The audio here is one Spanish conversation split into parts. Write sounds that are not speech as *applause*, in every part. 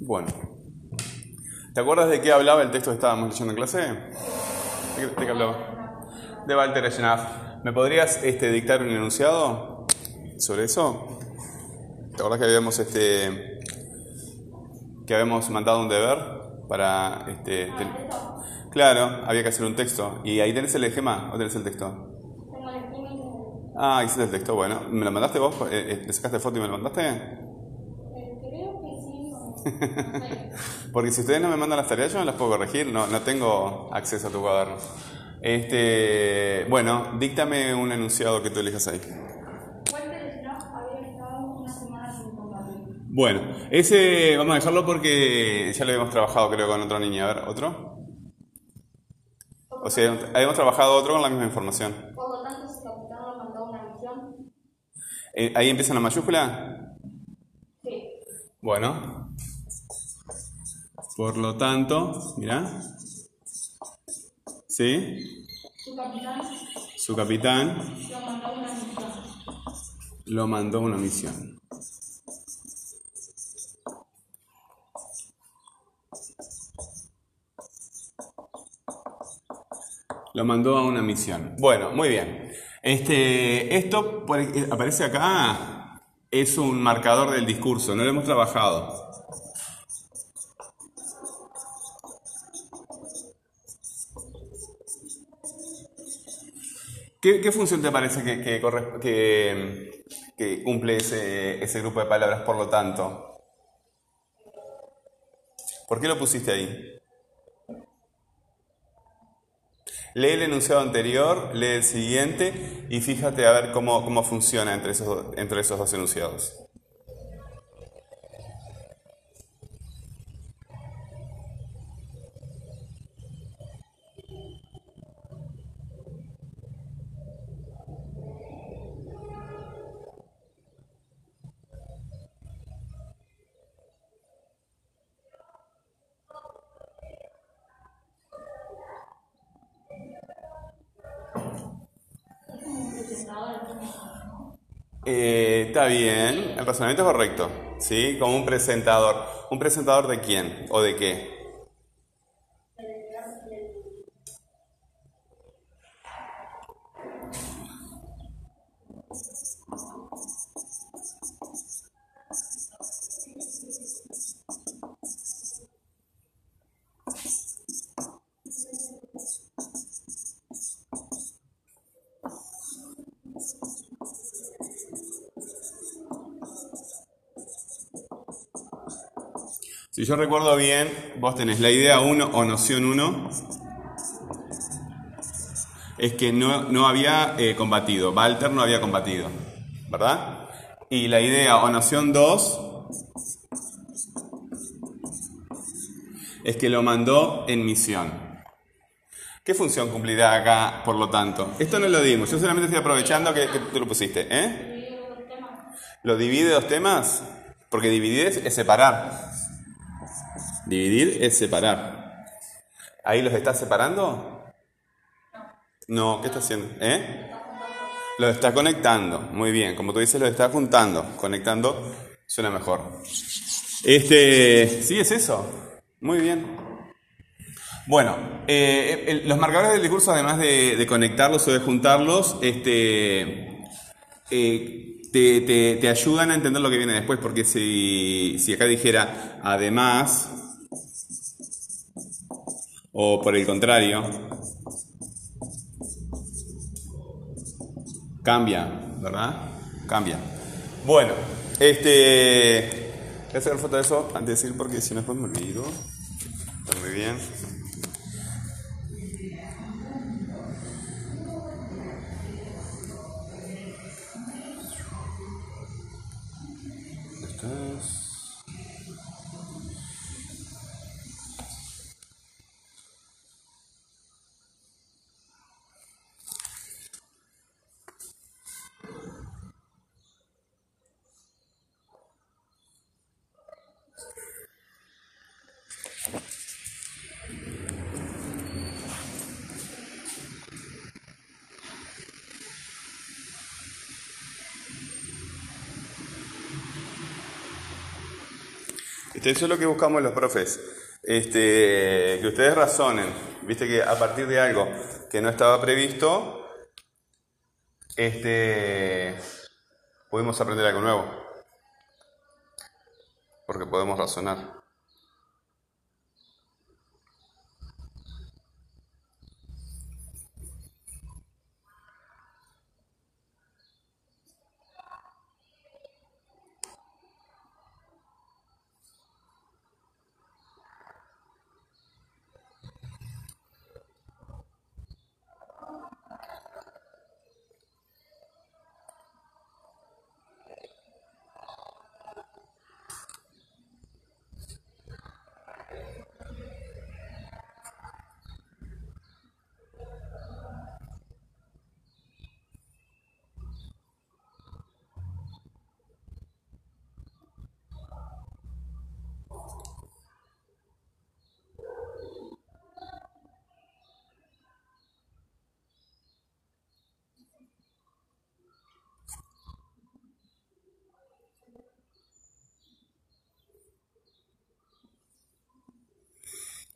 Bueno. ¿Te acuerdas de qué hablaba el texto que estábamos leyendo en clase? ¿De qué, hablaba? De Walter Ejnaff. ¿Me podrías este, dictar un enunciado sobre eso? ¿Te acuerdas que habíamos, este, que habíamos mandado un deber para... Este, Claro, había que hacer un texto. ¿Y ahí tenés el esquema o tenés el texto? Ah, hiciste el texto, bueno. ¿Me lo mandaste vos? Eh, ¿Le sacaste foto y me lo mandaste? *laughs* Porque si ustedes no me mandan las tareas, yo no las puedo corregir, no, no tengo acceso a tu cuaderno. Este, bueno, díctame un enunciado que tú elijas ahí. Bueno, ese vamos a dejarlo porque ya lo habíamos trabajado creo con otra niña. A ver, ¿otro? O sea, habíamos trabajado otro con la misma información. Por lo tanto, si capitán mandó una misión. ¿Ahí empieza la mayúscula? Sí. Bueno. Por lo tanto, mira. ¿Sí? Su capitán Su capitán lo mandó una misión. lo mandó a una misión. Lo mandó a una misión. Bueno, muy bien. Este, esto eh, aparece acá, es un marcador del discurso, no lo hemos trabajado. ¿Qué, función te parece que, cumple ese, grupo de palabras, por lo tanto? ¿Por qué lo pusiste ahí? Lee el enunciado anterior, lee el siguiente y fíjate a ver cómo, funciona entre esos dos enunciados. Eh, está bien, el razonamiento es correcto, ¿sí? Como un presentador. ¿Un presentador de quién o de qué? Si yo recuerdo bien, vos tenés la idea 1 o noción 1, es que no, no había eh, combatido, Walter no había combatido, ¿verdad? Y la idea o noción 2 es que lo mandó en misión. ¿Qué función cumplirá acá, por lo tanto? Esto no lo dimos, yo solamente estoy aprovechando que, que tú lo pusiste, ¿eh? ¿Lo divide dos temas? Porque dividir es, es separar. Dividir es separar. ¿Ahí los está separando? No, ¿qué está haciendo? ¿Eh? Los está conectando. Muy bien, como tú dices, los está juntando. Conectando suena mejor. Este, sí, es eso. Muy bien. Bueno, eh, los marcadores del discurso, además de, de conectarlos o de juntarlos, este, eh, te ayudan a entender lo que viene después, porque si, si acá dijera además, o por el contrario, cambia, ¿verdad? Cambia. Bueno, este, voy a sacar foto de eso antes de decir porque si no después me olvido. Está muy bien. Eso es lo que buscamos los profes. Este, que ustedes razonen. Viste que a partir de algo que no estaba previsto, este, podemos aprender algo nuevo. Porque podemos razonar.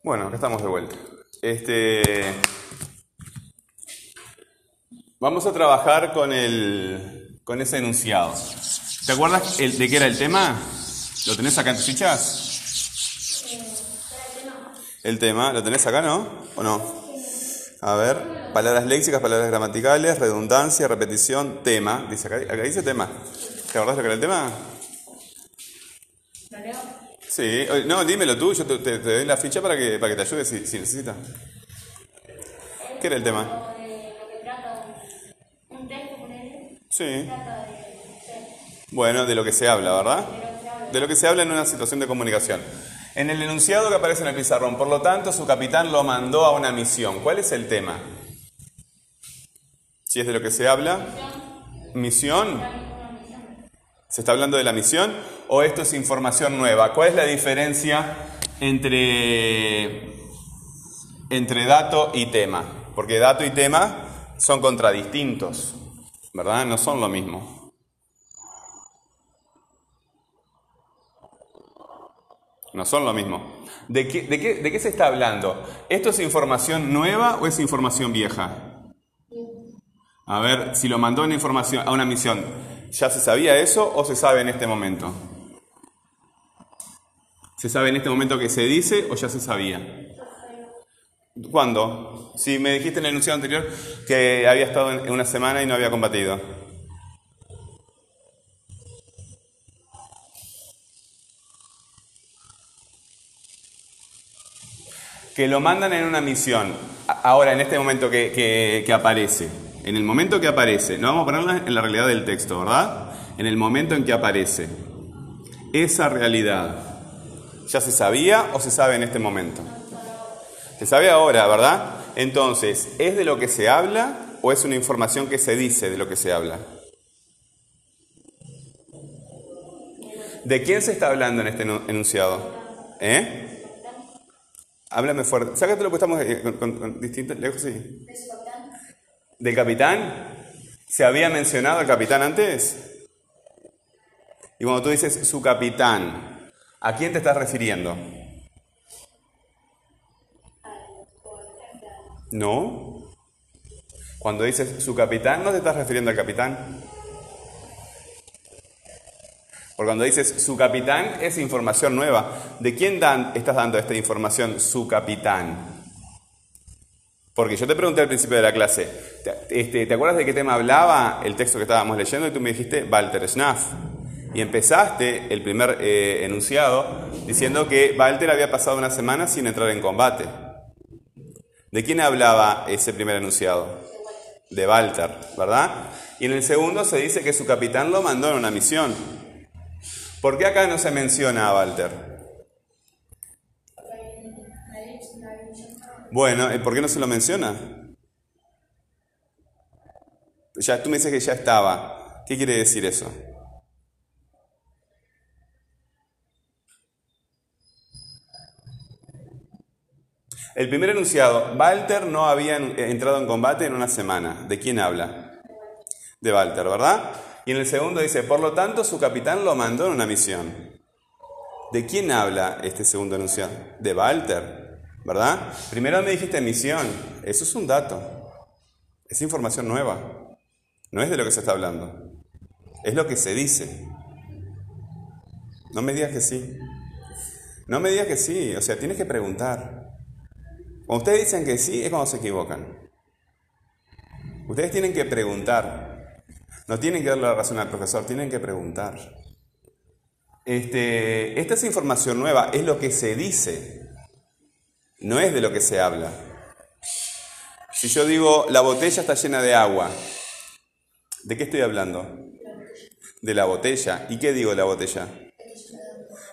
Bueno, acá estamos de vuelta. Este, vamos a trabajar con, el, con ese enunciado. ¿Te acuerdas el- de qué era el tema? ¿Lo tenés acá en tus fichas? El tema, ¿lo tenés acá, no? ¿O no? A ver, palabras léxicas, palabras gramaticales, redundancia, repetición, tema. Dice acá, acá dice tema. ¿Te acordás lo que era el tema? Sí, no, dímelo tú, yo te, doy la ficha para que, para que te ayude si, si necesitas. ¿Qué era el tema? Sí. Bueno, de lo que se habla, ¿verdad? De lo que se habla en una situación de comunicación. En el enunciado que aparece en el pizarrón, por lo tanto, su capitán lo mandó a una misión. ¿Cuál es el tema? Si es de lo que se habla, misión. ¿Se está hablando de la misión o esto es información nueva? ¿Cuál es la diferencia entre, entre dato y tema? Porque dato y tema son contradistintos, ¿verdad? No son lo mismo. No son lo mismo. ¿De qué, de qué- de qué se está hablando? ¿Esto es información nueva o es información vieja? A ver, si lo mandó una información, a una misión, ¿ya se sabía eso o se sabe en este momento? ¿Se sabe en este momento que se dice o ya se sabía? ¿Cuándo? Si me dijiste en el enunciado anterior que había estado en una semana y no había combatido. que lo mandan en una misión. Ahora, en este momento que, que- que aparece, en el momento que aparece, no vamos a ponerla en la realidad del texto, ¿verdad? En el momento en que aparece, esa realidad, ¿ya se sabía o se sabe en este momento? Se sabe ahora, ¿verdad? Entonces, ¿es de lo que se habla o es una información que se dice de lo que se habla? ¿De quién se está hablando en este enu- enunciado? ¿Eh? Háblame fuerte. Sácatelo porque estamos eh, con, con- con distintos lejos, sí. ¿Del capitán? ¿Se había mencionado al capitán antes? Y cuando tú dices su capitán, ¿a quién te estás refiriendo? No. Cuando dices su capitán, no te estás refiriendo al capitán. Porque cuando dices su capitán es información nueva. ¿De quién estás dando esta información, su capitán? Porque yo te pregunté al principio de la clase, ¿te, este, ¿te acuerdas de qué tema hablaba el texto que estábamos leyendo? Y tú me dijiste Walter Schnaff. Y empezaste el primer eh, enunciado diciendo que Walter había pasado una semana sin entrar en combate. ¿De quién hablaba ese primer enunciado? De Walter, ¿verdad? Y en el segundo se dice que su capitán lo mandó en una misión. ¿Por qué acá no se menciona a Walter? Bueno, ¿y ¿por qué no se lo menciona? Ya, tú me dices que ya estaba. ¿Qué quiere decir eso? El primer enunciado, Walter no había en- entrado en combate en una semana. ¿De quién habla? De Walter, ¿verdad? Y en el segundo dice, por lo tanto, su capitán lo mandó en una misión. ¿De quién habla este segundo enunciado? De Walter, ¿verdad? Primero me dijiste emisión. Eso es un dato. Es información nueva. No es de lo que se está hablando. Es lo que se dice. No me digas que sí. No me digas que sí. O sea, tienes que preguntar. Cuando ustedes dicen que sí, es cuando se equivocan. Ustedes tienen que preguntar. No tienen que darle la razón al profesor, tienen que preguntar. Este, esta es información nueva, es lo que se dice, no es de lo que se habla. Si yo digo, la botella está llena de agua, ¿de qué estoy hablando? De la botella. ¿Y qué digo de la botella?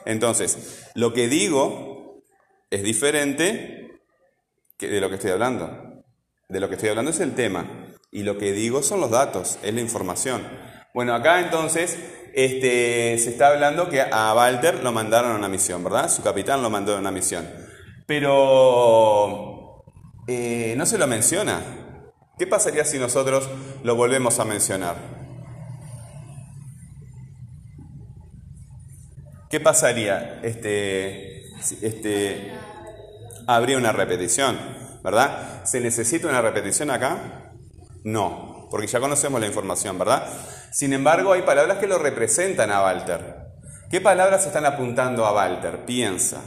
Entonces, lo que digo es diferente de lo que estoy hablando. De lo que estoy hablando es el tema. Y lo que digo son los datos, es la información. Bueno, acá entonces este, se está hablando que a Walter lo mandaron a una misión, ¿verdad? Su capitán lo mandó a una misión. Pero eh, no se lo menciona. ¿Qué pasaría si nosotros lo volvemos a mencionar? ¿Qué pasaría? Este, este, habría una repetición, ¿verdad? ¿Se necesita una repetición acá? No, porque ya conocemos la información, ¿verdad? Sin embargo, hay palabras que lo representan a Walter. ¿Qué palabras están apuntando a Walter? Piensa.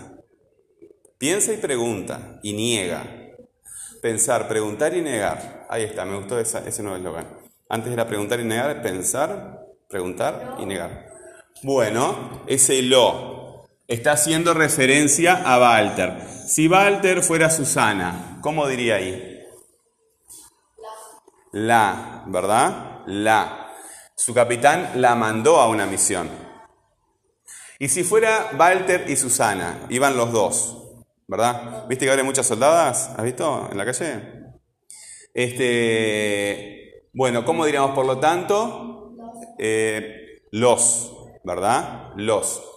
Piensa y pregunta y niega. Pensar, preguntar y negar. Ahí está, me gustó ese nuevo eslogan. Antes era preguntar y negar, pensar, preguntar y negar. Bueno, ese lo está haciendo referencia a Walter. Si Walter fuera Susana, ¿cómo diría ahí? La, ¿verdad? La. Su capitán la mandó a una misión. Y si fuera Walter y Susana, iban los dos, ¿verdad? ¿Viste que hay muchas soldadas? ¿Has visto en la calle? Este, bueno, ¿cómo diríamos por lo tanto? Eh, los, ¿verdad? Los.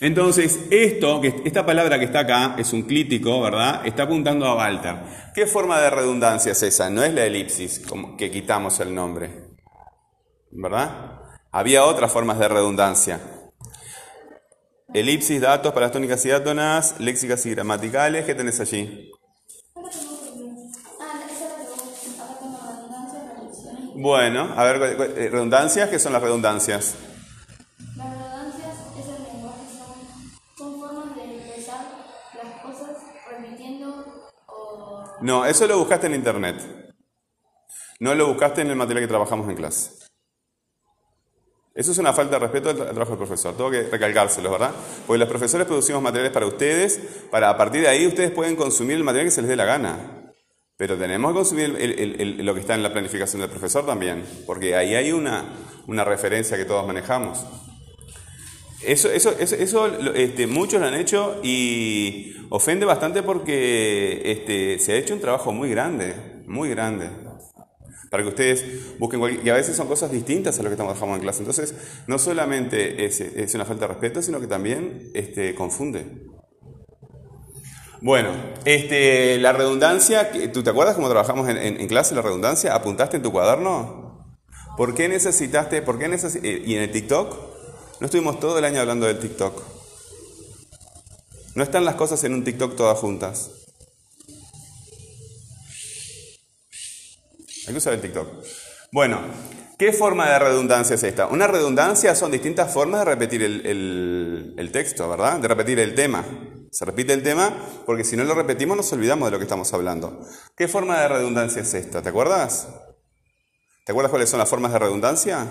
Entonces, esto, esta palabra que está acá, es un clítico, ¿verdad? Está apuntando a Walter. ¿Qué forma de redundancia es esa? No es la elipsis, como que quitamos el nombre. ¿Verdad? Había otras formas de redundancia. Elipsis, datos, paratónicas y átonas, léxicas y gramaticales. ¿Qué tenés allí? Bueno, a ver, eh, redundancias, ¿qué son las redundancias? No, eso lo buscaste en internet. No lo buscaste en el material que trabajamos en clase. Eso es una falta de respeto al trabajo del profesor. Tengo que recalcárselo, ¿verdad? Porque los profesores producimos materiales para ustedes, para a partir de ahí ustedes pueden consumir el material que se les dé la gana. Pero tenemos que consumir lo que está en la planificación del profesor también, porque ahí hay una, una referencia que todos manejamos. Eso, eso, eso, este, muchos lo han hecho y ofende bastante porque este, se ha hecho un trabajo muy grande, muy grande. Para que ustedes busquen y a veces son cosas distintas a lo que estamos trabajando en clase. Entonces, no solamente es, una falta de respeto, sino que también este, confunde. Bueno, este, la redundancia, ¿tú te acuerdas cómo trabajamos en, clase la redundancia? ¿Apuntaste en tu cuaderno? ¿Por qué necesitaste, por qué necesitaste, y en el TikTok? No estuvimos todo el año hablando del TikTok. No están las cosas en un TikTok todas juntas. Hay que usar el TikTok. Bueno, ¿qué forma de redundancia es esta? Una redundancia son distintas formas de repetir el, el texto, ¿verdad? De repetir el tema. Se repite el tema porque si no lo repetimos nos olvidamos de lo que estamos hablando. ¿Qué forma de redundancia es esta? ¿Te acuerdas? ¿Te acuerdas cuáles son las formas de redundancia?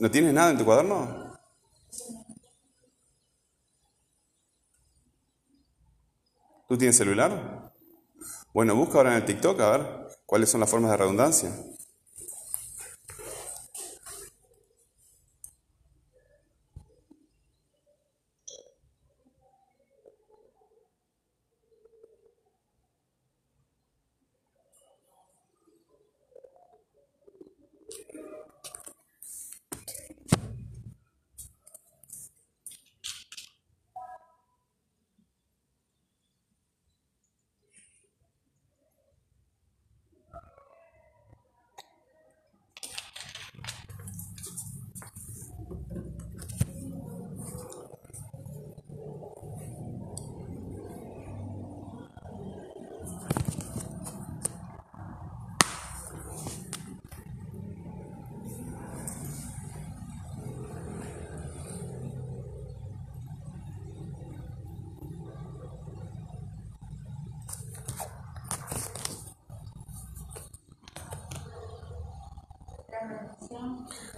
¿No tienes nada en tu cuaderno? ¿Tú tienes celular? Bueno, busca ahora en el TikTok a ver cuáles son las formas de redundancia.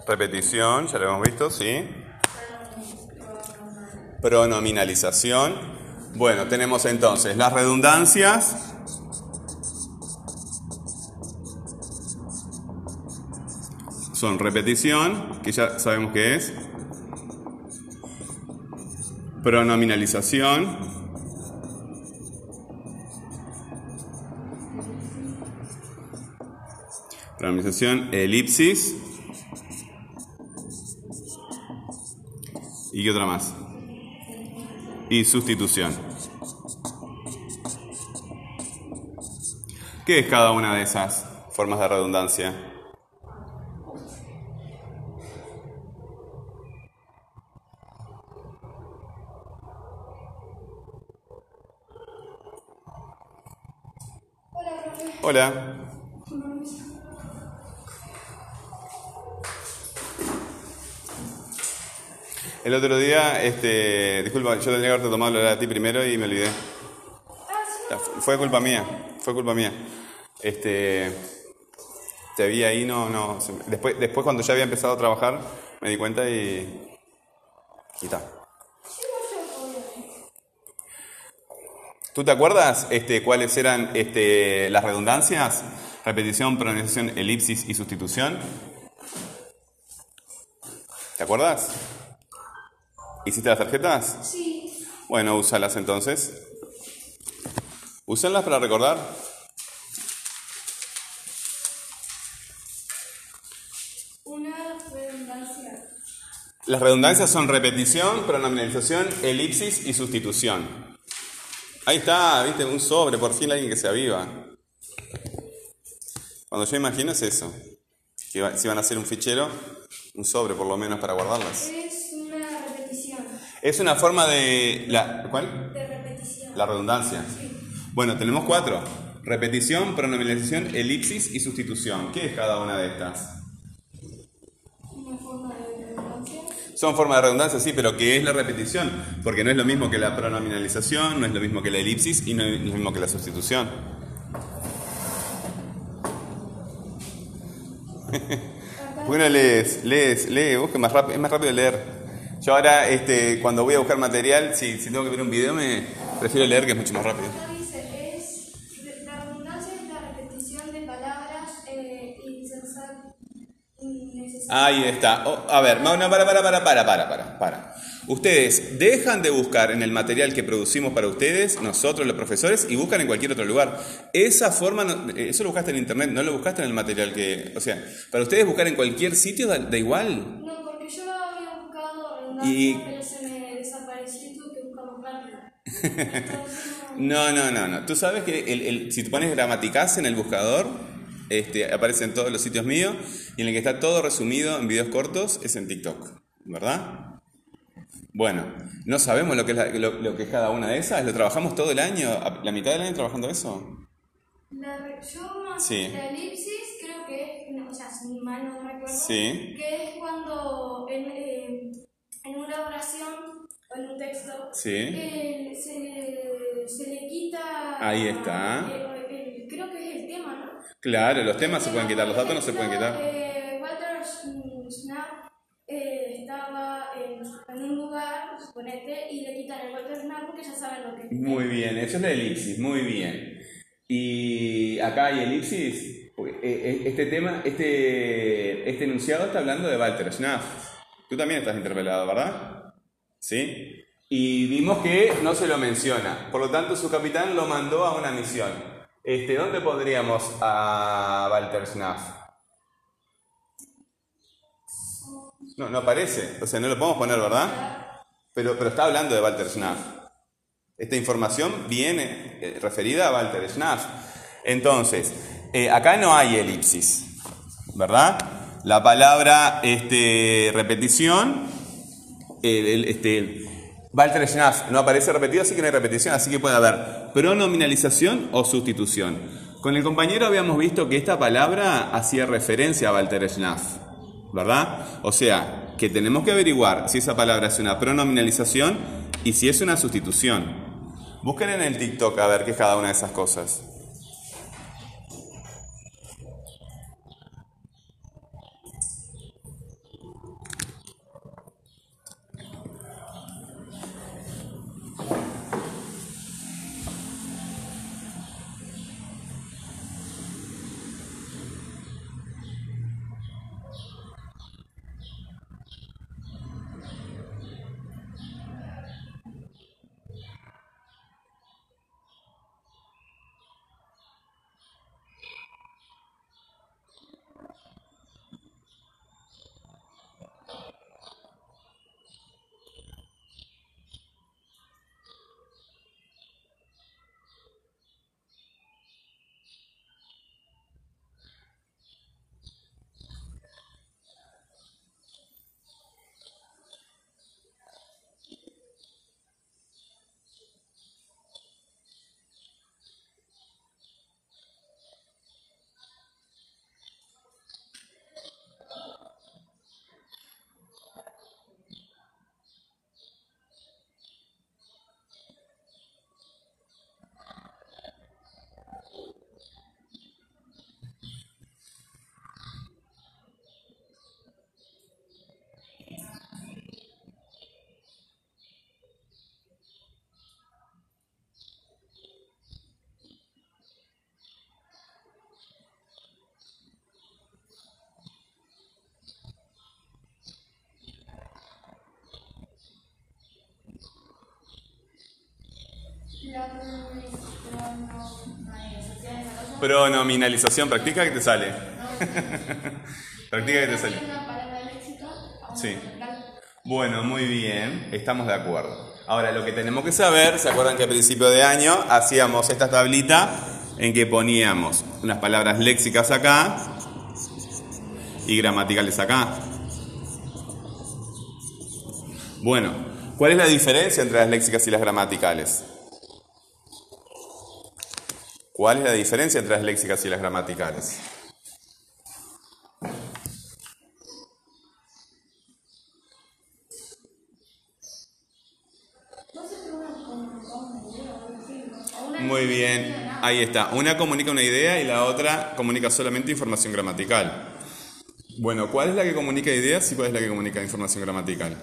Repetición, ya lo hemos visto, sí. Pronominalización. Bueno, tenemos entonces las redundancias. Son repetición, que ya sabemos qué es. Pronominalización. Pronominalización, elipsis. ¿Y otra más? Y sustitución. ¿Qué es cada una de esas formas de redundancia? Hola. El otro día, este, disculpa, yo tendría que haberte tomado la de ti primero y me olvidé. Fue culpa mía, fue culpa mía. Este, te vi ahí, no, no. Después, después cuando ya había empezado a trabajar, me di cuenta y. Y. ¿Tú te acuerdas este, cuáles eran este, las redundancias? Repetición, pronunciación, elipsis y sustitución. ¿Te acuerdas? ¿Hiciste las tarjetas? Sí. Bueno, úsalas entonces. Úsenlas para recordar. Una redundancia. Las redundancias son repetición, pronominalización, elipsis y sustitución. Ahí está, viste, un sobre, por fin alguien que se aviva. Cuando yo imagino es eso. Que si van a hacer un fichero, un sobre por lo menos para guardarlas. Es una forma de... La, ¿Cuál? De repetición. La redundancia. Bueno, tenemos cuatro. Repetición, pronominalización, elipsis y sustitución. ¿Qué es cada una de estas? Una forma de redundancia. Son formas de redundancia, sí, pero ¿qué es la repetición? Porque no es lo mismo que la pronominalización, no es lo mismo que la elipsis y no es lo mismo que la sustitución. ¿Por qué no lees? Lees, lee, busque más rápido, es más rápido leer. Yo ahora, este, cuando voy a buscar material, si, si tengo que ver un video, me prefiero leer que es mucho más rápido. Ahí está. Oh, a ver, no, para, para, para, para, para, para, para. Ustedes dejan de buscar en el material que producimos para ustedes, nosotros los profesores, y buscan en cualquier otro lugar. Esa forma, no- eh, eso lo buscaste en internet, no lo buscaste en el material que... O sea, para ustedes buscar en cualquier sitio da, da igual. No, buscado Y- redundancia, pero se me desapareció y tuve que buscar más rápido. Entonces, no. No, no, no. Tú sabes que el- el- si te pones gramaticás en el buscador, este, aparece en todos los sitios míos, y en el que está todo resumido en videos cortos es en TikTok, ¿verdad? Bueno, no sabemos lo que es, la- lo, lo que es cada una de esas, lo trabajamos todo el año, la mitad del año trabajando eso. La, yo Sí. la elipsis creo que es, no, o sea, si mal no recuerdo, Sí. que es cuando eh, en una oración o en un texto Sí. eh, se, se le quita... Ahí está. eh, el- creo que es el tema, ¿no? Claro, los temas se pueden quitar, los datos no se pueden quitar. eh, Walter Schn- Schnapp eh, estaba en, en un lugar, suponete, y le quitan el Walter Schnapp porque ya saben lo que es. Muy bien, eso es la elipsis, muy bien. Y acá hay elipsis. eh, eh, Este tema, este, este enunciado está hablando de Walter Schnaff. Tú también estás interpelado, ¿verdad? ¿Sí? Y vimos que no se lo menciona. Por lo tanto, su capitán lo mandó a una misión. Este, ¿Dónde pondríamos a Walter Schnaff? No, no aparece. O sea, no lo podemos poner, ¿verdad? Pero, pero está hablando de Walter Schnaff. Esta información viene eh, referida a Walter Schnaff. Entonces, eh, acá no hay elipsis, ¿verdad? La palabra este, repetición, el- el- este, Walter Schnaff no aparece repetido, así que no hay repetición, así que puede haber pronominalización o sustitución. Con el compañero habíamos visto que esta palabra hacía referencia a Walter Schnaff, ¿verdad? O sea, que tenemos que averiguar si esa palabra es una pronominalización y si es una sustitución. Busquen en el TikTok a ver qué es cada una de esas cosas. Pronominalización practica que te sale. *laughs* practica que te sale. Sí. Bueno, muy bien, estamos de acuerdo. Ahora, lo que tenemos que saber, ¿se acuerdan que a principio de año hacíamos esta tablita en que poníamos unas palabras léxicas acá y gramaticales acá? Bueno, ¿cuál es la diferencia entre las léxicas y las gramaticales? ¿Cuál es la diferencia entre las léxicas y las gramaticales? Muy bien, ahí está. Una comunica una idea y la otra comunica solamente información gramatical. Bueno, ¿cuál es la que comunica ideas y cuál es la que comunica información gramatical?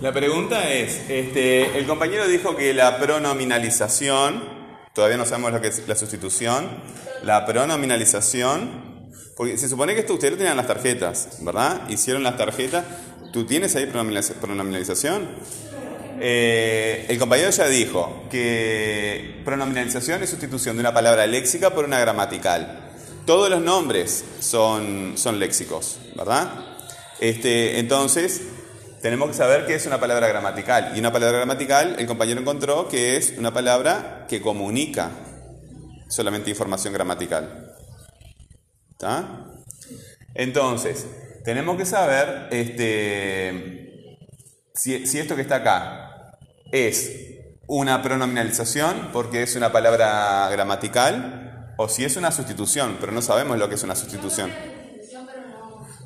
La pregunta es, este, el compañero dijo que la pronominalización, todavía no sabemos lo que es la sustitución, la pronominalización, porque se supone que esto ustedes tenían en las tarjetas, ¿verdad? Hicieron las tarjetas, ¿tú tienes ahí pronominaliza- pronominalización? Eh, el compañero ya dijo que pronominalización es sustitución de una palabra léxica por una gramatical. Todos los nombres son, son léxicos, ¿verdad? Este, entonces, tenemos que saber qué es una palabra gramatical. Y una palabra gramatical, el compañero encontró que es una palabra que comunica solamente información gramatical. ¿Está? Entonces, tenemos que saber este, si, si esto que está acá es una pronominalización porque es una palabra gramatical o si es una sustitución, pero no sabemos lo que es una sustitución.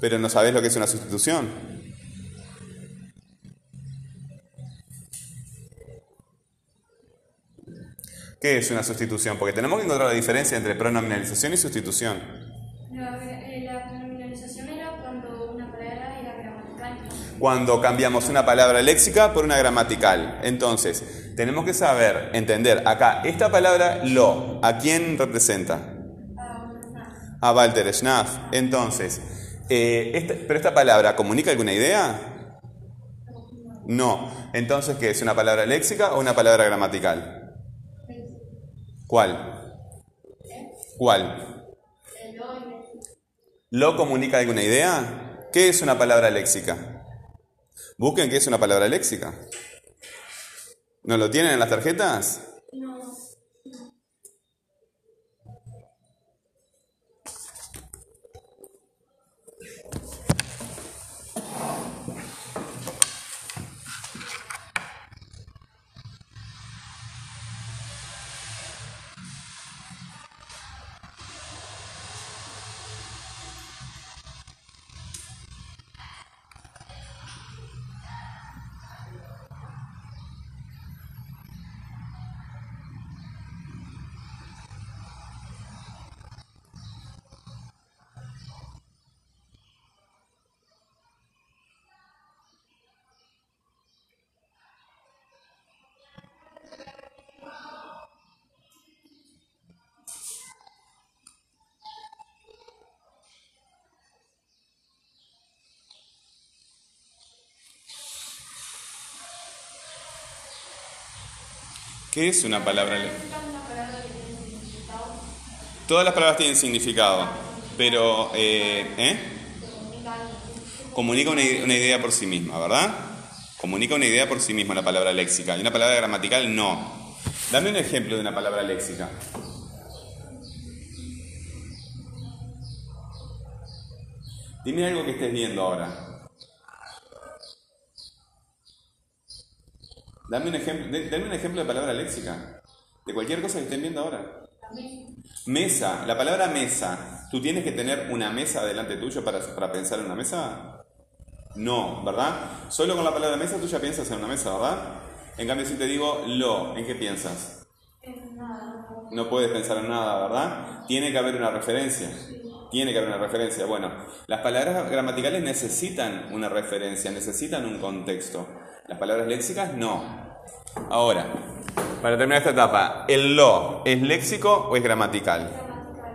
Pero no sabes lo que es una sustitución. ¿Qué es una sustitución? Porque tenemos que encontrar la diferencia entre pronominalización y sustitución. La, eh, la pronominalización era cuando una palabra era gramatical. Cuando cambiamos una palabra léxica por una gramatical. Entonces, tenemos que saber, entender acá, esta palabra lo, ¿a quién representa? A Walter Schnaff. Entonces, eh, esta- ¿pero esta palabra comunica alguna idea? No. Entonces, ¿qué es? ¿Una palabra léxica o una palabra gramatical? ¿Cuál? ¿Cuál? ¿Lo comunica alguna idea? ¿Qué es una palabra léxica? Busquen qué es una palabra léxica. ¿No lo tienen en las tarjetas? ¿Qué es una palabra Todas las palabras tienen significado, pero eh, ¿eh? comunica una idea por sí misma, ¿verdad? Comunica una idea por sí misma la palabra léxica. Y una palabra gramatical no. Dame un ejemplo de una palabra léxica. Dime algo que estés viendo ahora. Dame un ejemplo, dame un ejemplo de palabra léxica. De cualquier cosa que estén viendo ahora. Mesa, la palabra mesa. ¿Tú tienes que tener una mesa delante tuyo para, para pensar en una mesa? No, ¿verdad? Solo con la palabra mesa tú ya piensas en una mesa, ¿verdad? En cambio, si te digo lo, ¿en qué piensas? No puedes pensar en nada, ¿verdad? Tiene que haber una referencia. Tiene que haber una referencia. Bueno, las palabras gramaticales necesitan una referencia, necesitan un contexto. Las palabras léxicas no. Ahora, para terminar esta etapa, ¿el lo es léxico o es gramatical?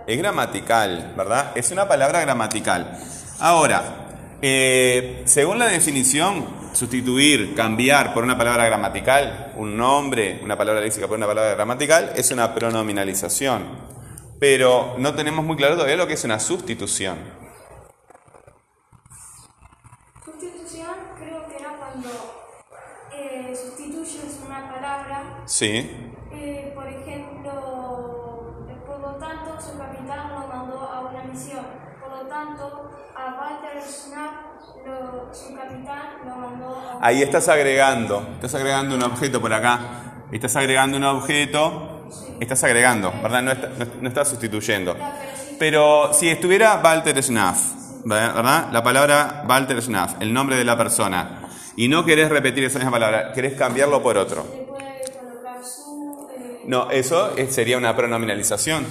Es gramatical, ¿verdad? Es una palabra gramatical. Ahora, eh, según la definición, sustituir, cambiar por una palabra gramatical, un nombre, una palabra léxica por una palabra gramatical, es una pronominalización. Pero no tenemos muy claro todavía lo que es una sustitución. Sustitución creo que era cuando eh, sustituyes una palabra, Sí, eh, por ejemplo, por lo tanto su capitán lo mandó a una misión, por lo tanto a Walter Schnapp lo- su capitán lo mandó a ahí estás agregando, estás agregando un objeto por acá, estás agregando un objeto, estás agregando, ¿verdad? No, está- no- no estás sustituyendo. Pero si estuviera Walter Schnaff, ¿verdad? La palabra Walter Schnaff, el nombre de la persona, y no querés repetir esa misma palabra, querés cambiarlo por otro. No, eso es- sería una pronominalización.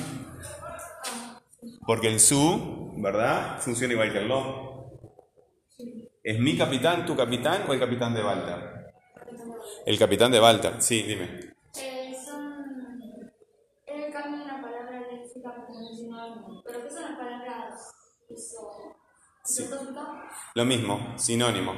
Porque el su, ¿verdad? Funciona igual que el lo. ¿Es mi capitán, tu capitán o el capitán de Walter? El capitán de Walter, sí, dime. eh, son él cambia una palabra léxica como sinónimo, pero ¿qué son las palabras. Lo mismo, sinónimo.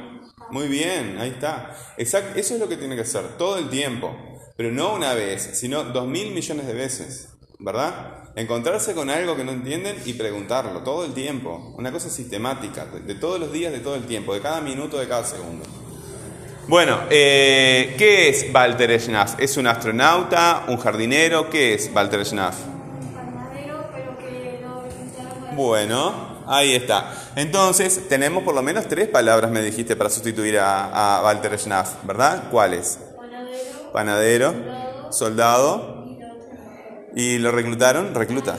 Muy bien, ahí está. Exacto, eso es lo que tiene que hacer todo el tiempo, pero no una vez, sino dos mil millones de veces, ¿verdad? Encontrarse con algo que no entienden y preguntarlo todo el tiempo. Una cosa sistemática, de, todos los días, de todo el tiempo, de cada minuto, de cada segundo. Bueno, eh, ¿qué es Walter Schnaff? ¿Es un astronauta, un jardinero? ¿Qué es Walter Schnaff? Bueno, ahí está. Entonces, tenemos por lo menos tres palabras, me dijiste, para sustituir a, a Walter Schnaff, ¿verdad? ¿Cuáles? Panadero, soldado, y lo reclutaron, recluta,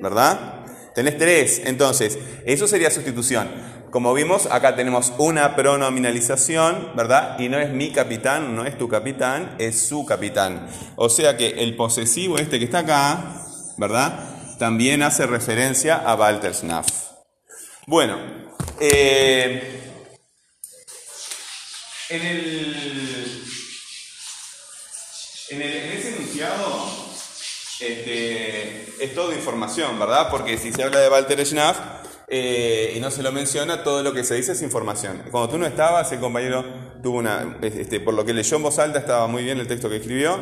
¿verdad? Tenés tres, entonces, eso sería sustitución. Como vimos, acá tenemos una pronominalización, ¿verdad? Y no es mi capitán, no es tu capitán, es su capitán. O sea que el posesivo este que está acá, ¿verdad? También hace referencia a Walter Schnaff. Bueno, eh, en el, este, es todo información, ¿verdad? Porque si se habla de Walter Schnaff eh, y no se lo menciona, todo lo que se dice es información. Cuando tú no estabas, el compañero tuvo una, este, por lo que leyó en voz alta, estaba muy bien el texto que escribió,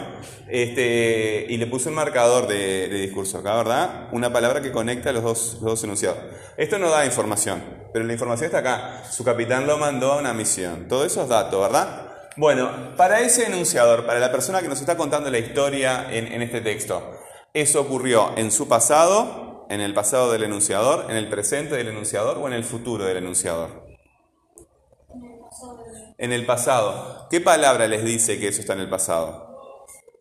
este, y le puso un marcador de, discurso acá, ¿verdad? Una palabra que conecta los dos, los dos enunciados. Esto no da información, pero la información está acá. Su capitán lo mandó a una misión. Todo eso es dato, ¿verdad? Bueno, para ese enunciador, para la persona que nos está contando la historia en, en este texto, eso ocurrió en su pasado, en el pasado del enunciador, en el presente del enunciador o en el futuro del enunciador. En el pasado. ¿Qué palabra les dice que eso está en el pasado?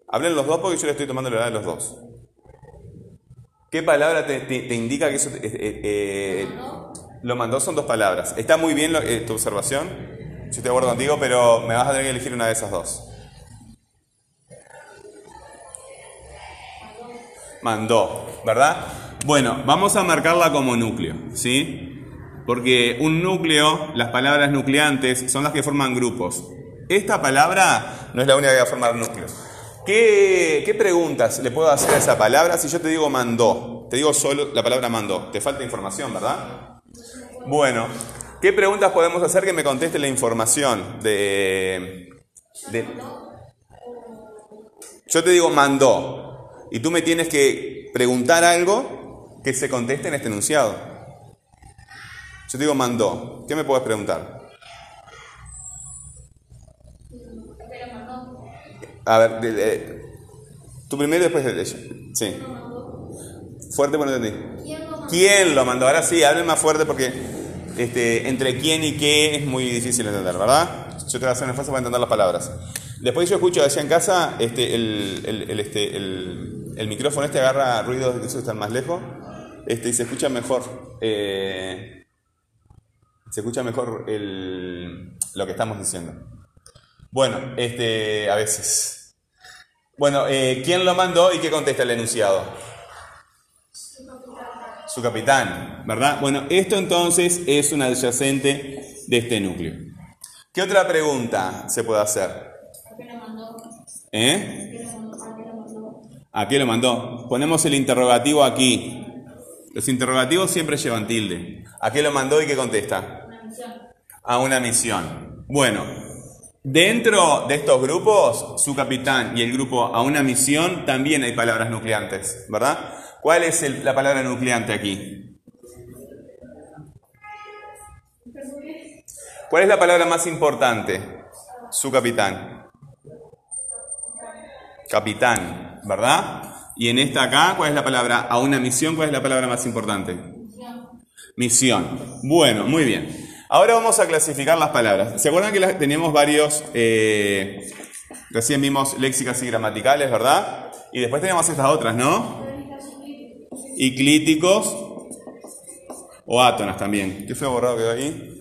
Hablen los dos porque yo le estoy tomando la edad de los dos. ¿Qué palabra te, indica que eso eh, eh, eh, lo mandó? Son dos palabras. Está muy bien lo- eh, tu observación. Yo estoy de acuerdo contigo, pero me vas a tener que elegir una de esas dos. Mandó, ¿verdad? Bueno, vamos a marcarla como núcleo, ¿sí? Porque un núcleo, las palabras nucleantes, son las que forman grupos. Esta palabra no es la única que va a formar núcleos. ¿Qué, preguntas le puedo hacer a esa palabra si yo te digo mandó? Te digo solo la palabra mandó. Te falta información, ¿verdad? Bueno, ¿qué preguntas podemos hacer que me conteste la información de Yo te digo mandó y tú me tienes que preguntar algo que se conteste en este enunciado. Yo te digo mandó. ¿Qué me puedes preguntar? A ver, de- tú primero y después de ella. Sí. Fuerte, pero no entendí. ¿Quién lo mandó? Ahora sí, hablen más fuerte porque este, entre quién y qué es muy difícil entender, ¿verdad? Yo te voy a hacer un esfuerzo para entender las palabras. Después yo escucho allá en casa este, el, este, el, micrófono este agarra ruidos esos que están más lejos este, y se escucha mejor. eh, se escucha mejor lo que estamos diciendo. Bueno, este, a veces. Bueno, eh, ¿quién lo mandó y qué contesta el enunciado? Su capitán, ¿verdad? Bueno, esto entonces es un adyacente de este núcleo. ¿Qué otra pregunta se puede hacer? ¿A qué lo mandó? ¿Eh? ¿A qué lo mandó? Ponemos el interrogativo aquí. Los interrogativos siempre llevan tilde. ¿A qué lo mandó y qué contesta? Una misión. A una misión. Bueno, dentro de estos grupos, su capitán y el grupo a una misión, también hay palabras nucleantes, ¿verdad? ¿Cuál es el- la palabra nucleante aquí? ¿Cuál es la palabra más importante? Su capitán. Capitán, ¿verdad? Y en esta acá, ¿cuál es la palabra? A una misión, ¿cuál es la palabra más importante? Misión. Misión. Bueno, muy bien. Ahora vamos a clasificar las palabras. ¿Se acuerdan que las- teníamos varios, eh, recién vimos léxicas y gramaticales, ¿verdad? Y después teníamos estas otras, ¿no? Y clíticos o átonas también. ¿Qué fue borrado quedó ahí?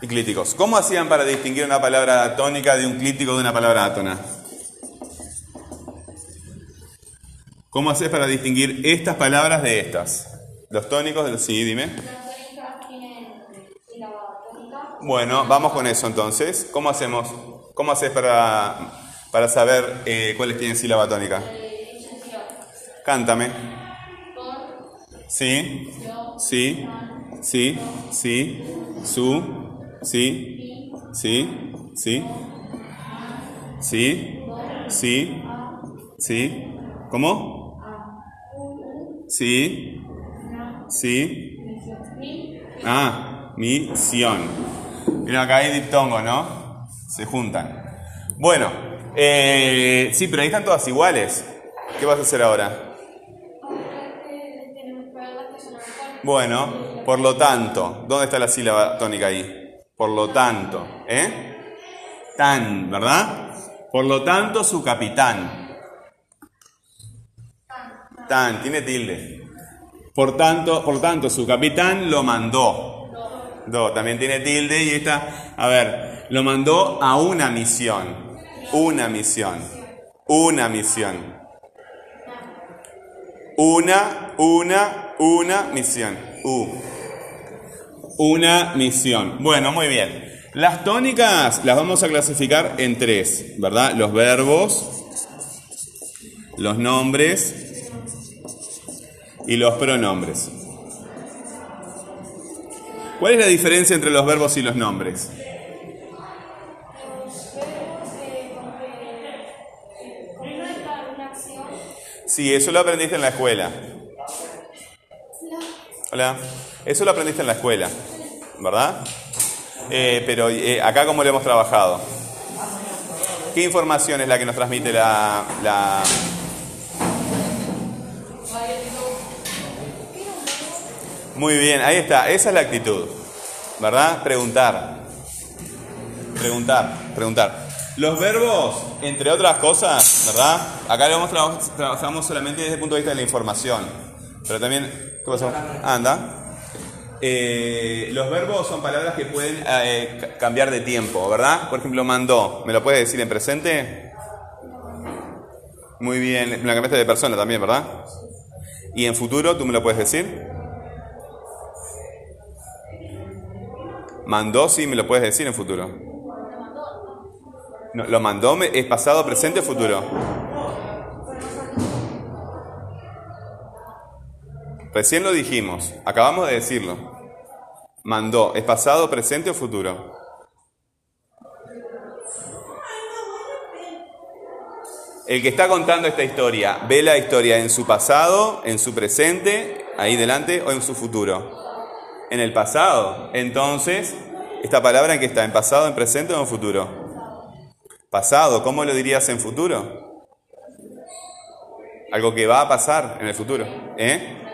Y clíticos. ¿Cómo hacían para distinguir una palabra tónica de un clítico de una palabra átona? ¿Cómo haces para distinguir estas palabras de estas? Los tónicos del sí, dime. Bueno, vamos con eso entonces. ¿Cómo hacemos? ¿Cómo haces para, para saber eh, cuáles tienen sílaba tónica? Cántame. Sí, sí, sí, sí, su, sí, sí, sí, sí, sí, sí. ¿Cómo? Sí, sí. Ah, misión. Mira, acá hay diptongo, ¿no? Se juntan. Bueno, eh, sí, pero ahí están todas iguales. ¿Qué vas a hacer ahora? Bueno, por lo tanto, ¿dónde está la sílaba tónica ahí? Por lo tanto, ¿eh? Tan, ¿verdad? Por lo tanto, su capitán. Tan, tiene tilde. Por tanto, por tanto, su capitán lo mandó. Do, también tiene tilde y está, a ver, lo mandó a una misión. Una misión. Una misión. Una, una, una misión. U. Una misión. Bueno, muy bien. Las tónicas las vamos a clasificar en tres, ¿verdad? Los verbos, los nombres y los pronombres. ¿Cuál es la diferencia entre los verbos y los nombres? Los verbos como que, completan una acción. Sí, eso lo aprendiste en la escuela. Hola. Eso lo aprendiste en la escuela, ¿verdad? Eh, pero eh, acá cómo lo hemos trabajado. ¿Qué información es la que nos transmite la. Muy bien, ahí está, esa es la actitud, ¿verdad? Preguntar. Preguntar, preguntar. Los verbos, entre otras cosas, ¿verdad? Acá lo hemos traba- trabajamos solamente desde el punto de vista de la información. Pero también, ¿qué pasó? Anda. Eh, los verbos son palabras que pueden eh, ca- cambiar de tiempo, ¿verdad? Por ejemplo, mandó. ¿Me lo puedes decir en presente? Muy bien. Me la cambiaste de persona también, ¿verdad? ¿Y en futuro tú me lo puedes decir? Mandó, sí, me lo puedes decir en futuro. No, ¿Lo mandó es pasado, presente o futuro? Recién lo dijimos, acabamos de decirlo. Mandó, ¿es pasado, presente o futuro? El que está contando esta historia, ¿ve la historia en su pasado, en su presente, ahí delante, o en su futuro? En el pasado. Entonces, ¿esta palabra en qué está? ¿En pasado, en presente o en futuro? Pasado. ¿Cómo lo dirías en futuro? Algo que va a pasar en el futuro. ¿Eh?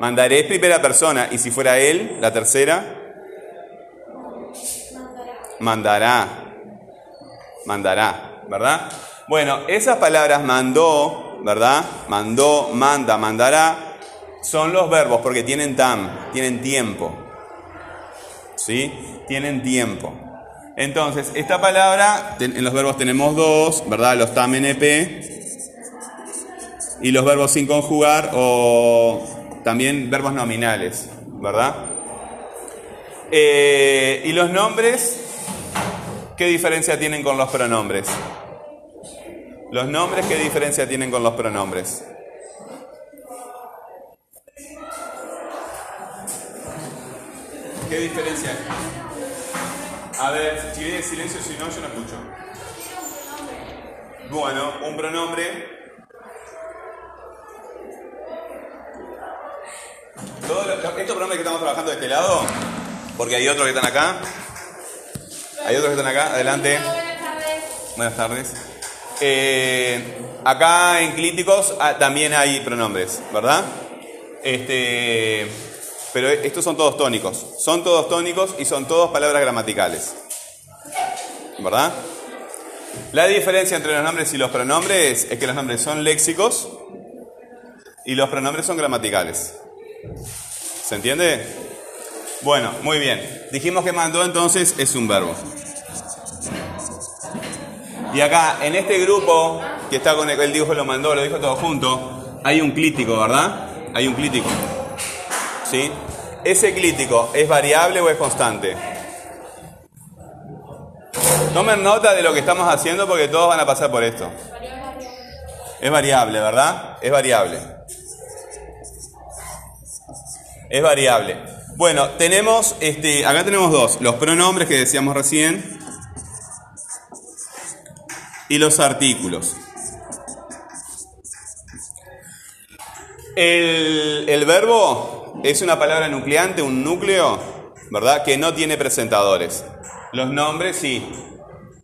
Mandaré es primera persona. Y si fuera él, la tercera, mandará. Mandará, ¿verdad? Bueno, esas palabras mandó, ¿verdad? Mandó, manda, mandará, son los verbos porque tienen tam, tienen tiempo. ¿Sí? Tienen tiempo. Entonces, esta palabra, en los verbos tenemos dos, ¿verdad? Los tam NP y los verbos sin conjugar o también verbos nominales, ¿verdad? Eh, y los nombres, ¿qué diferencia tienen con los pronombres? Los nombres, ¿qué diferencia tienen con los pronombres? ¿Qué diferencia? A ver, si viene silencio, si no, yo no escucho. Bueno, un pronombre. Todos los- estos pronombres que estamos trabajando de este lado, porque hay otros que están acá. Hay otros que están acá, adelante. Buenas tardes. Eh, acá en clíticos ah, también hay pronombres, ¿verdad? Este, pero estos son todos tónicos. Son todos tónicos y son todos palabras gramaticales. ¿Verdad? La diferencia entre los nombres y los pronombres es que los nombres son léxicos y los pronombres son gramaticales. ¿Se entiende? Bueno, muy bien. Dijimos que mandó entonces es un verbo. Y acá, en este grupo que está con el, él dijo lo mandó, lo dijo todo junto, hay un clítico, ¿verdad? Hay un clítico. ¿Sí? ¿Ese clítico es variable o es constante? Tomen nota de lo que estamos haciendo porque todos van a pasar por esto. Es variable, ¿verdad? Es variable. Es variable. Bueno, tenemos, este, acá tenemos dos, los pronombres que decíamos recién y los artículos. El, el verbo es una palabra nucleante, un núcleo, ¿verdad? Que no tiene presentadores. Los nombres sí,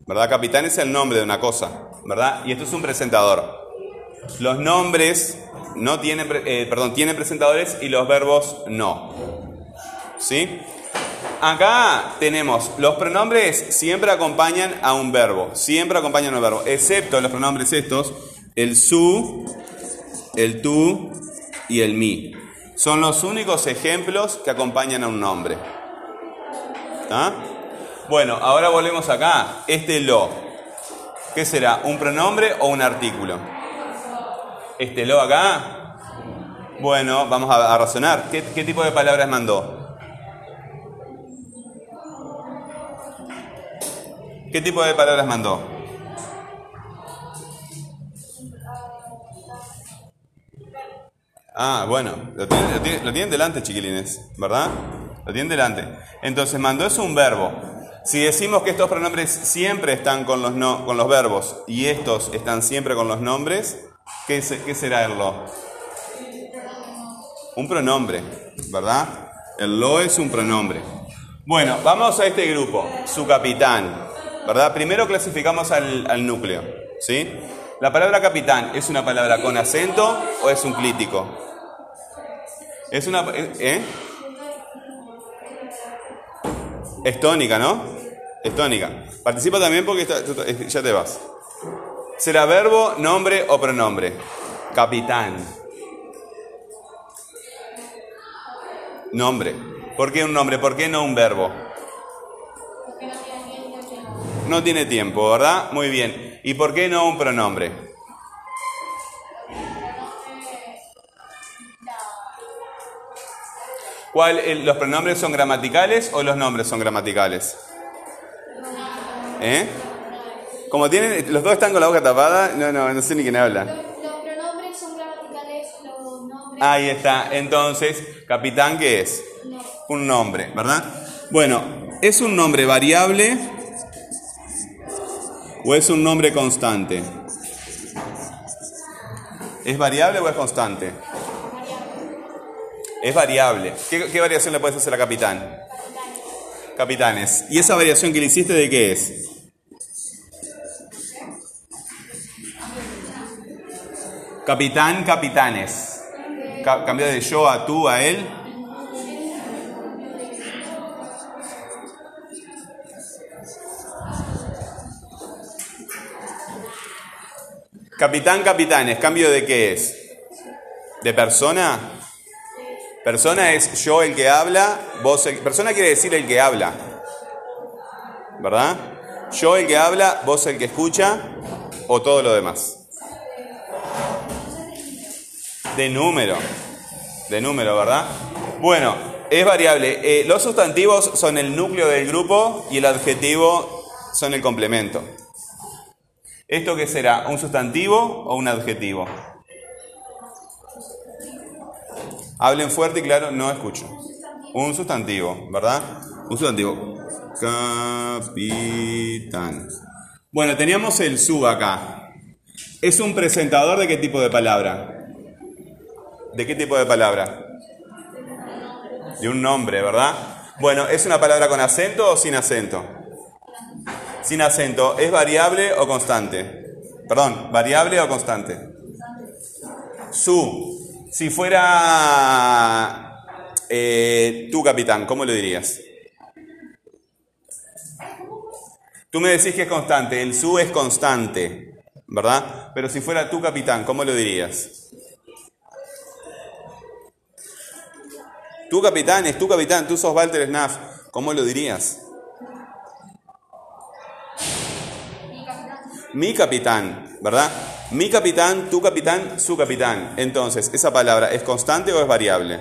¿verdad? Capitán es el nombre de una cosa, ¿verdad? Y esto es un presentador. Los nombres no tienen, pre- eh, perdón, tienen presentadores y los verbos no. ¿Sí? Acá tenemos, los pronombres siempre acompañan a un verbo, siempre acompañan a un verbo, excepto los pronombres estos, el su, el tú y el mi. Son los únicos ejemplos que acompañan a un nombre. ¿Ah? Bueno, ahora volvemos acá. Este lo, ¿qué será? ¿Un pronombre o un artículo? Este lo acá. Bueno, vamos a, razonar. ¿Qué, tipo de palabras mandó? ¿Qué tipo de palabras mandó? Ah, bueno, lo tienen, delante, chiquilines, ¿verdad? Lo tienen delante. Entonces, mandó es un verbo. Si decimos que estos pronombres siempre están con los, con los verbos y estos están siempre con los nombres, ¿qué, qué será el lo? Un pronombre, ¿verdad? El lo es un pronombre. Bueno, vamos a este grupo, su capitán, ¿verdad? Primero clasificamos al, al núcleo, ¿sí? La palabra capitán, ¿es una palabra con acento o es un clítico? Es una... ¿Eh? Es tónica, ¿no? Es tónica. Participa también porque está- ya te vas. ¿Será verbo, nombre o pronombre? Capitán. Nombre. ¿Por qué un nombre? ¿Por qué no un verbo? No tiene tiempo, ¿verdad? Muy bien. ¿Y por qué no un pronombre? ¿Cuál, el- ¿Los pronombres son gramaticales o los nombres son gramaticales? ¿Eh? Como tienen, los dos están con la boca tapada, no, no, no sé ni quién habla. Los pronombres son gramaticales, los nombres Ahí está. Entonces, capitán, ¿qué es? no. Un nombre, ¿verdad? Bueno, ¿es un nombre variable o es un nombre constante? ¿Es variable o es constante? Es variable. ¿Qué, qué variación le puedes hacer a capitán? Capitanes. ¿Y esa variación que le hiciste de qué es? Capitán, capitanes. Ca- Cambia de yo a tú a él. Capitán, capitanes. ¿Cambio de qué es? ¿De persona? Persona es yo el que habla, vos el... Persona quiere decir el que habla. ¿Verdad? Yo el que habla, vos el que escucha o todo lo demás. De número. De número, ¿verdad? Bueno, es variable. Eh, los sustantivos son el núcleo del grupo y el adjetivo son el complemento. ¿Esto qué será? ¿Un sustantivo o un adjetivo? Hablen fuerte y claro, no escucho. Un sustantivo, ¿verdad? Un sustantivo. Capitán. Bueno, teníamos el sub acá. ¿Es un presentador de qué tipo de palabra? ¿De qué tipo de palabra? De un nombre, ¿verdad? Bueno, ¿es una palabra con acento o sin acento? Sin acento, ¿es variable o constante? Perdón, ¿variable o constante? Su. Si fuera eh, tu capitán, ¿cómo lo dirías? Tú me decís que es constante, el su es constante, ¿verdad? Pero si fuera tu capitán, ¿cómo lo dirías? Tu capitán es tu capitán, tú sos Walter Snaff, ¿cómo lo dirías? Mi capitán, ¿verdad? Mi capitán, tu capitán, su capitán. Entonces, ¿esa palabra es constante o es variable?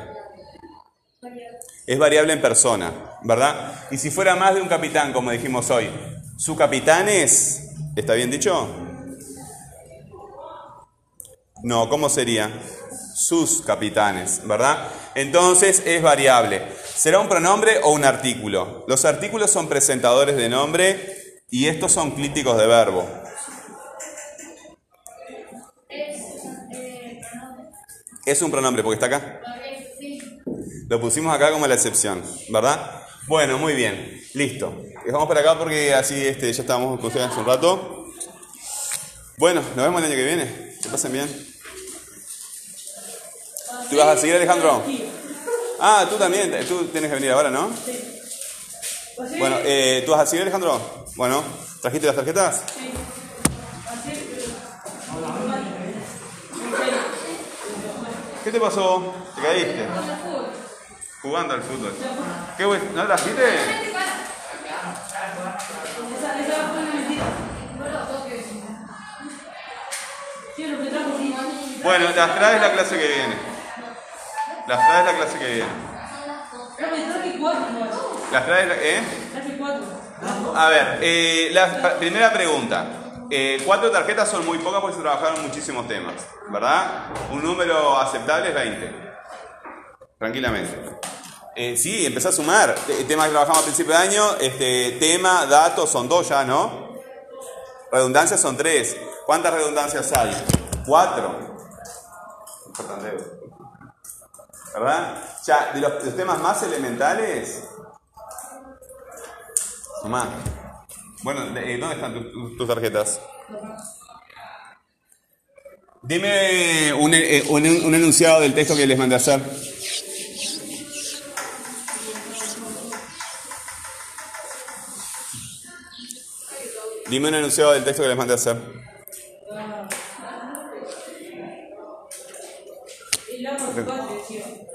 Es variable en persona, ¿verdad? Y si fuera más de un capitán, como dijimos hoy, ¿su capitán es? ¿Está bien dicho? No, ¿cómo sería? Sus capitanes, ¿verdad? Entonces es variable. ¿Será un pronombre o un artículo? Los artículos son presentadores de nombre y estos son clíticos de verbo. Es un pronombre porque está acá. Lo pusimos acá como la excepción, ¿verdad? Bueno, muy bien, listo. Dejamos para acá porque así este, ya estábamos con ustedes hace un rato. Bueno, nos vemos el año que viene. Que pasen bien. ¿Tú vas a seguir, Alejandro? Ah, tú también. Tú tienes que venir ahora, ¿no? Bueno, eh, ¿tú vas a seguir, Alejandro? Bueno, ¿trajiste las tarjetas? ¿Qué te pasó? ¿Te caíste? Jugando al fútbol. ¿Qué güey? ¿No las viste? Bueno, las traes la clase que viene. Las traes la clase que viene. Las traes la... ¿Eh? A ver, eh, la primera pregunta. Eh, cuatro tarjetas son muy pocas porque se trabajaron muchísimos temas, ¿verdad? Un número aceptable es 20. Tranquilamente. Eh, sí, empezá a sumar. Te- Temas que trabajamos a principio de año, este, tema, datos, son dos ya, ¿no? Redundancias son tres. ¿Cuántas redundancias hay? Cuatro. Dedos. ¿Verdad? Ya, de los, temas más elementales, sumá. Bueno, eh, ¿dónde están tu- tu- tus tarjetas? Dime un, eh, un enunciado del texto que les mandé a hacer. Dime un enunciado del texto que les mandé a hacer.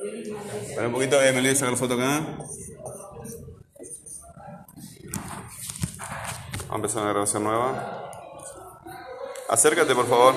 Espera un poquito, eh, me olvidé sacar foto acá. Vamos a empezar una grabación nueva. Acércate, por favor.